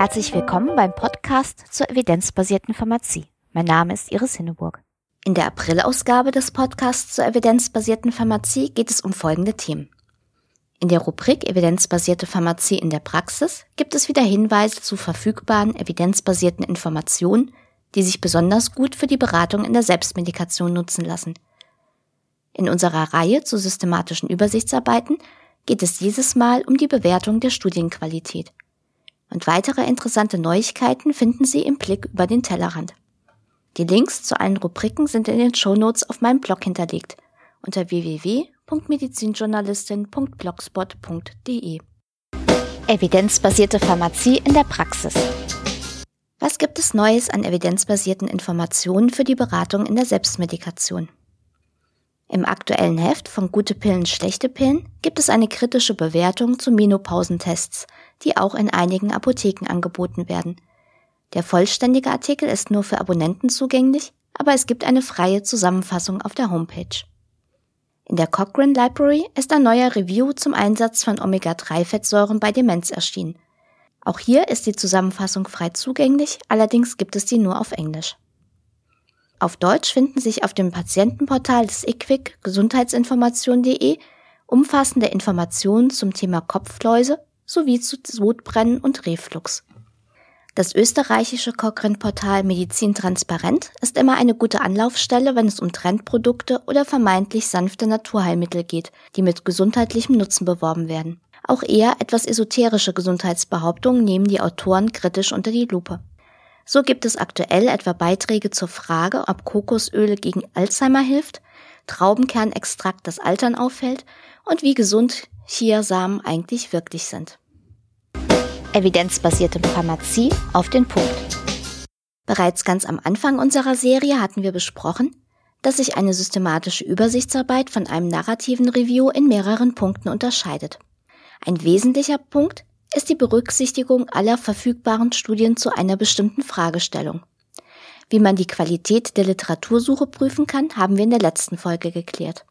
Herzlich willkommen beim Podcast zur evidenzbasierten Pharmazie. Mein Name ist Iris Hinneburg. In der Aprilausgabe des Podcasts zur evidenzbasierten Pharmazie geht es um folgende Themen. In der Rubrik Evidenzbasierte Pharmazie in der Praxis gibt es wieder Hinweise zu verfügbaren evidenzbasierten Informationen, die sich besonders gut für die Beratung in der Selbstmedikation nutzen lassen. In unserer Reihe zu systematischen Übersichtsarbeiten geht es dieses Mal um die Bewertung der Studienqualität. Und weitere interessante Neuigkeiten finden Sie im Blick über den Tellerrand. Die Links zu allen Rubriken sind in den Shownotes auf meinem Blog hinterlegt unter www www.medizinjournalistin.blogspot.de. Evidenzbasierte Pharmazie in der Praxis. Was gibt es Neues an evidenzbasierten Informationen für die Beratung in der Selbstmedikation? Im aktuellen Heft von Gute Pillen, schlechte Pillen gibt es eine kritische Bewertung zu Menopausentests, die auch in einigen Apotheken angeboten werden. Der vollständige Artikel ist nur für Abonnenten zugänglich, aber es gibt eine freie Zusammenfassung auf der Homepage. In der Cochrane Library ist ein neuer Review zum Einsatz von Omega-3-Fettsäuren bei Demenz erschienen. Auch hier ist die Zusammenfassung frei zugänglich, allerdings gibt es die nur auf Englisch. Auf Deutsch finden sich auf dem Patientenportal des IQWIC gesundheitsinformation.de umfassende Informationen zum Thema Kopfläuse sowie zu Sodbrennen und Reflux. Das österreichische Cochrane-Portal Medizin Transparent ist immer eine gute Anlaufstelle, wenn es um Trendprodukte oder vermeintlich sanfte Naturheilmittel geht, die mit gesundheitlichem Nutzen beworben werden. Auch eher etwas esoterische Gesundheitsbehauptungen nehmen die Autoren kritisch unter die Lupe. So gibt es aktuell etwa Beiträge zur Frage, ob Kokosöle gegen Alzheimer hilft, Traubenkernextrakt das Altern auffällt und wie gesund Chiasamen eigentlich wirklich sind evidenzbasierte Pharmazie auf den Punkt. Bereits ganz am Anfang unserer Serie hatten wir besprochen, dass sich eine systematische Übersichtsarbeit von einem narrativen Review in mehreren Punkten unterscheidet. Ein wesentlicher Punkt ist die Berücksichtigung aller verfügbaren Studien zu einer bestimmten Fragestellung. Wie man die Qualität der Literatursuche prüfen kann, haben wir in der letzten Folge geklärt.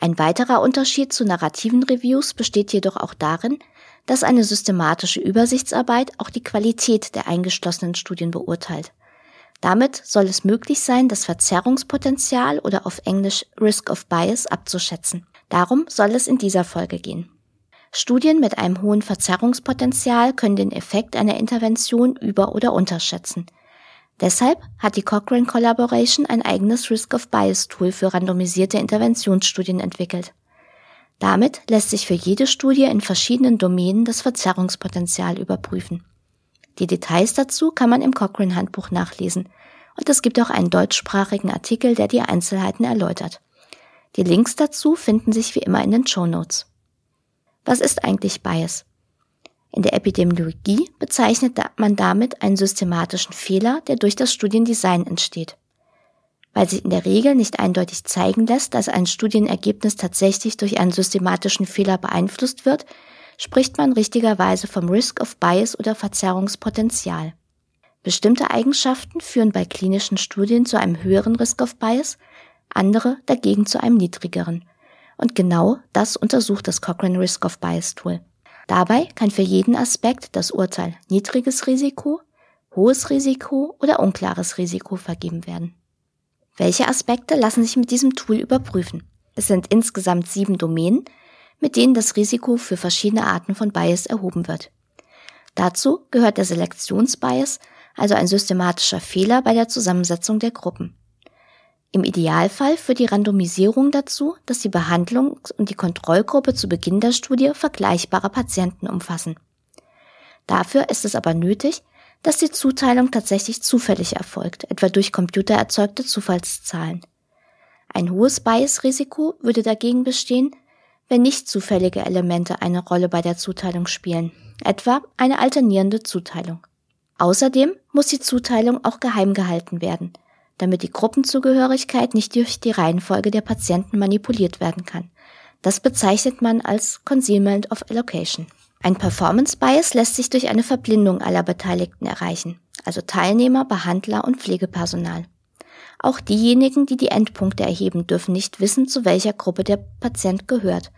Ein weiterer Unterschied zu narrativen Reviews besteht jedoch auch darin, dass eine systematische Übersichtsarbeit auch die Qualität der eingeschlossenen Studien beurteilt. Damit soll es möglich sein, das Verzerrungspotenzial oder auf Englisch Risk of Bias abzuschätzen. Darum soll es in dieser Folge gehen. Studien mit einem hohen Verzerrungspotenzial können den Effekt einer Intervention über- oder unterschätzen. Deshalb hat die Cochrane Collaboration ein eigenes Risk of Bias Tool für randomisierte Interventionsstudien entwickelt. Damit lässt sich für jede Studie in verschiedenen Domänen das Verzerrungspotenzial überprüfen. Die Details dazu kann man im Cochrane Handbuch nachlesen und es gibt auch einen deutschsprachigen Artikel, der die Einzelheiten erläutert. Die Links dazu finden sich wie immer in den Show Notes. Was ist eigentlich Bias? In der Epidemiologie bezeichnet man damit einen systematischen Fehler, der durch das Studiendesign entsteht weil sich in der Regel nicht eindeutig zeigen lässt, dass ein Studienergebnis tatsächlich durch einen systematischen Fehler beeinflusst wird, spricht man richtigerweise vom Risk of Bias oder Verzerrungspotenzial. Bestimmte Eigenschaften führen bei klinischen Studien zu einem höheren Risk of Bias, andere dagegen zu einem niedrigeren. Und genau das untersucht das Cochrane Risk of Bias Tool. Dabei kann für jeden Aspekt das Urteil niedriges Risiko, hohes Risiko oder unklares Risiko vergeben werden. Welche Aspekte lassen sich mit diesem Tool überprüfen? Es sind insgesamt sieben Domänen, mit denen das Risiko für verschiedene Arten von Bias erhoben wird. Dazu gehört der Selektionsbias, also ein systematischer Fehler bei der Zusammensetzung der Gruppen. Im Idealfall führt die Randomisierung dazu, dass die Behandlungs- und die Kontrollgruppe zu Beginn der Studie vergleichbare Patienten umfassen. Dafür ist es aber nötig, dass die Zuteilung tatsächlich zufällig erfolgt, etwa durch computererzeugte Zufallszahlen. Ein hohes Bias-Risiko würde dagegen bestehen, wenn nicht zufällige Elemente eine Rolle bei der Zuteilung spielen, etwa eine alternierende Zuteilung. Außerdem muss die Zuteilung auch geheim gehalten werden, damit die Gruppenzugehörigkeit nicht durch die Reihenfolge der Patienten manipuliert werden kann. Das bezeichnet man als Concealment of Allocation. Ein Performance Bias lässt sich durch eine Verblindung aller Beteiligten erreichen, also Teilnehmer, Behandler und Pflegepersonal. Auch diejenigen, die die Endpunkte erheben, dürfen nicht wissen, zu welcher Gruppe der Patient gehört.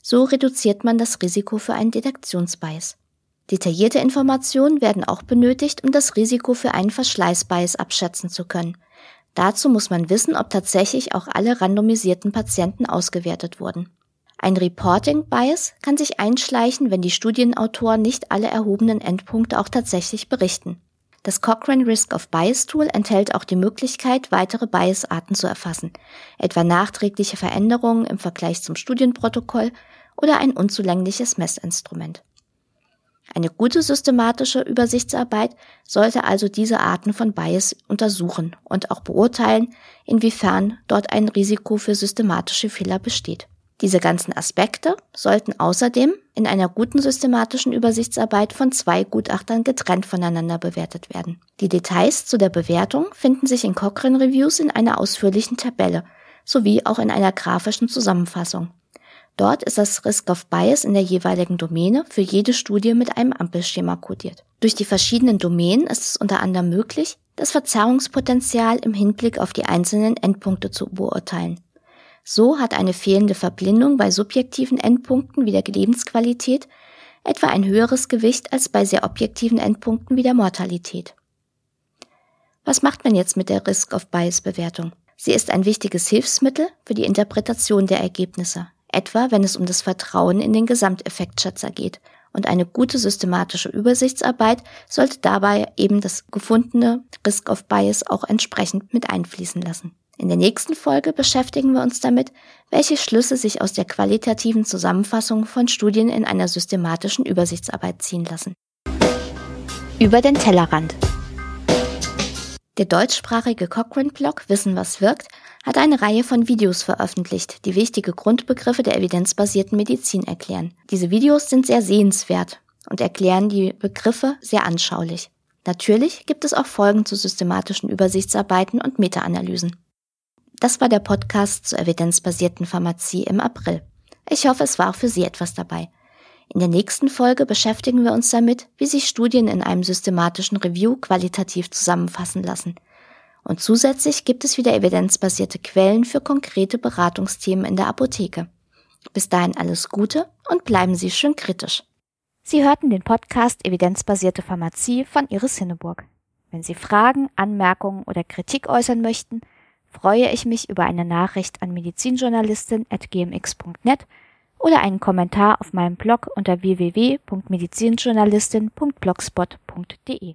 So reduziert man das Risiko für einen Detektionsbias. Detaillierte Informationen werden auch benötigt, um das Risiko für einen Verschleißbias abschätzen zu können. Dazu muss man wissen, ob tatsächlich auch alle randomisierten Patienten ausgewertet wurden. Ein Reporting Bias kann sich einschleichen, wenn die Studienautoren nicht alle erhobenen Endpunkte auch tatsächlich berichten. Das Cochrane Risk of Bias Tool enthält auch die Möglichkeit, weitere Biasarten zu erfassen, etwa nachträgliche Veränderungen im Vergleich zum Studienprotokoll oder ein unzulängliches Messinstrument. Eine gute systematische Übersichtsarbeit sollte also diese Arten von Bias untersuchen und auch beurteilen, inwiefern dort ein Risiko für systematische Fehler besteht. Diese ganzen Aspekte sollten außerdem in einer guten systematischen Übersichtsarbeit von zwei Gutachtern getrennt voneinander bewertet werden. Die Details zu der Bewertung finden sich in Cochrane Reviews in einer ausführlichen Tabelle sowie auch in einer grafischen Zusammenfassung. Dort ist das Risk of Bias in der jeweiligen Domäne für jede Studie mit einem Ampelschema kodiert. Durch die verschiedenen Domänen ist es unter anderem möglich, das Verzerrungspotenzial im Hinblick auf die einzelnen Endpunkte zu beurteilen. So hat eine fehlende Verblindung bei subjektiven Endpunkten wie der Lebensqualität etwa ein höheres Gewicht als bei sehr objektiven Endpunkten wie der Mortalität. Was macht man jetzt mit der Risk of Bias Bewertung? Sie ist ein wichtiges Hilfsmittel für die Interpretation der Ergebnisse etwa wenn es um das Vertrauen in den Gesamteffektschätzer geht. Und eine gute systematische Übersichtsarbeit sollte dabei eben das gefundene Risk of Bias auch entsprechend mit einfließen lassen. In der nächsten Folge beschäftigen wir uns damit, welche Schlüsse sich aus der qualitativen Zusammenfassung von Studien in einer systematischen Übersichtsarbeit ziehen lassen. Über den Tellerrand. Der deutschsprachige Cochrane-Blog Wissen was wirkt hat eine Reihe von Videos veröffentlicht, die wichtige Grundbegriffe der evidenzbasierten Medizin erklären. Diese Videos sind sehr sehenswert und erklären die Begriffe sehr anschaulich. Natürlich gibt es auch Folgen zu systematischen Übersichtsarbeiten und Meta-Analysen. Das war der Podcast zur evidenzbasierten Pharmazie im April. Ich hoffe, es war auch für Sie etwas dabei. In der nächsten Folge beschäftigen wir uns damit, wie sich Studien in einem systematischen Review qualitativ zusammenfassen lassen. Und zusätzlich gibt es wieder evidenzbasierte Quellen für konkrete Beratungsthemen in der Apotheke. Bis dahin alles Gute und bleiben Sie schön kritisch. Sie hörten den Podcast Evidenzbasierte Pharmazie von Iris Hinneburg. Wenn Sie Fragen, Anmerkungen oder Kritik äußern möchten, freue ich mich über eine Nachricht an medizinjournalistin.gmx.net oder einen Kommentar auf meinem Blog unter www.medizinjournalistin.blogspot.de.